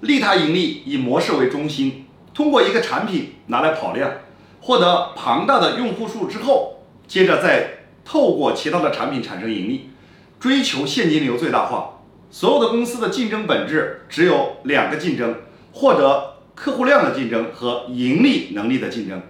利他盈利以模式为中心通过一个产品拿来跑量获得庞大的用户数之后接着再透过其他的产品产生盈利追求现金流最大化。所有的公司的竞争本质只有两个竞争获得客户量的竞争和盈利能力的竞争。